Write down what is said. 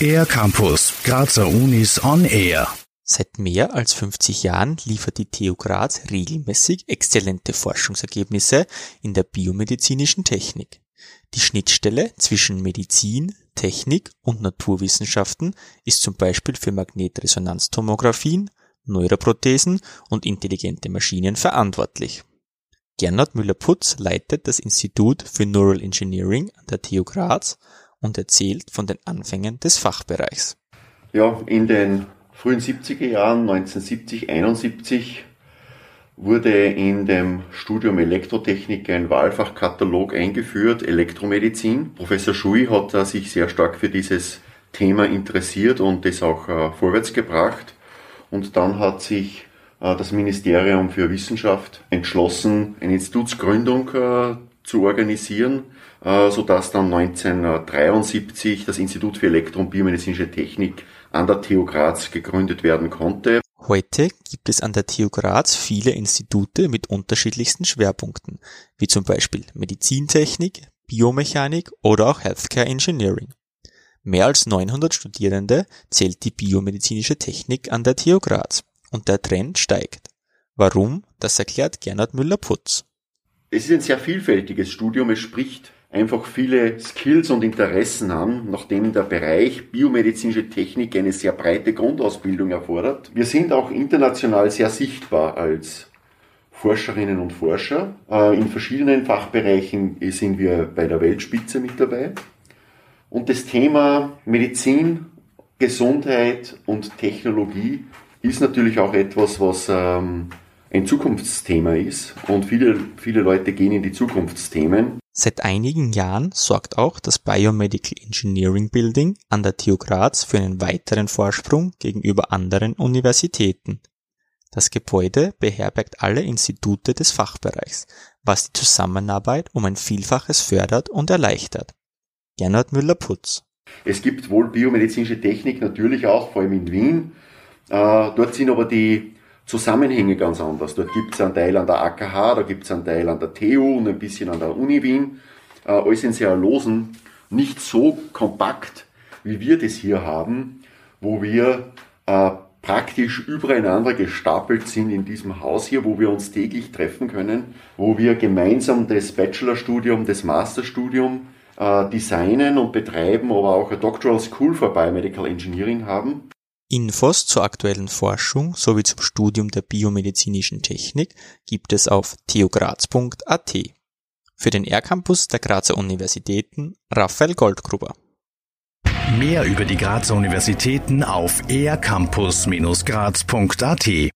Air Campus, Grazer Unis on Air. Seit mehr als 50 Jahren liefert die TU Graz regelmäßig exzellente Forschungsergebnisse in der biomedizinischen Technik. Die Schnittstelle zwischen Medizin, Technik und Naturwissenschaften ist zum Beispiel für Magnetresonanztomographien, Neuroprothesen und intelligente Maschinen verantwortlich. Gernot Müller-Putz leitet das Institut für Neural Engineering an der TU Graz und erzählt von den Anfängen des Fachbereichs. Ja, in den frühen 70er Jahren, 1970, 71, wurde in dem Studium Elektrotechnik ein Wahlfachkatalog eingeführt, Elektromedizin. Professor Schui hat sich sehr stark für dieses Thema interessiert und das auch äh, vorwärts gebracht. Und dann hat sich äh, das Ministerium für Wissenschaft entschlossen, eine Institutsgründung äh, zu organisieren, sodass dann 1973 das Institut für Elektro- und Biomedizinische Technik an der TU Graz gegründet werden konnte. Heute gibt es an der TU Graz viele Institute mit unterschiedlichsten Schwerpunkten, wie zum Beispiel Medizintechnik, Biomechanik oder auch Healthcare Engineering. Mehr als 900 Studierende zählt die biomedizinische Technik an der TU Graz und der Trend steigt. Warum? Das erklärt Gernot Müller-Putz. Es ist ein sehr vielfältiges Studium. Es spricht einfach viele Skills und Interessen an, nachdem der Bereich biomedizinische Technik eine sehr breite Grundausbildung erfordert. Wir sind auch international sehr sichtbar als Forscherinnen und Forscher. Äh, in verschiedenen Fachbereichen sind wir bei der Weltspitze mit dabei. Und das Thema Medizin, Gesundheit und Technologie ist natürlich auch etwas, was ähm, ein Zukunftsthema ist. Und viele, viele Leute gehen in die Zukunftsthemen. Seit einigen Jahren sorgt auch das Biomedical Engineering Building an der TU Graz für einen weiteren Vorsprung gegenüber anderen Universitäten. Das Gebäude beherbergt alle Institute des Fachbereichs, was die Zusammenarbeit um ein Vielfaches fördert und erleichtert. Gernot Müller-Putz. Es gibt wohl biomedizinische Technik natürlich auch, vor allem in Wien. Äh, dort sind aber die Zusammenhänge ganz anders. Dort gibt es einen Teil an der AKH, da gibt es einen Teil an der TU und ein bisschen an der Uni Wien. Äh, alles in sehr losen, nicht so kompakt, wie wir das hier haben, wo wir äh, praktisch übereinander gestapelt sind in diesem Haus hier, wo wir uns täglich treffen können, wo wir gemeinsam das Bachelorstudium, das Masterstudium äh, designen und betreiben, aber auch eine Doctoral School for Biomedical Engineering haben. Infos zur aktuellen Forschung sowie zum Studium der biomedizinischen Technik gibt es auf theograz.at. Für den R-Campus der Grazer Universitäten Raphael Goldgruber. Mehr über die Grazer Universitäten auf ercampus-graz.at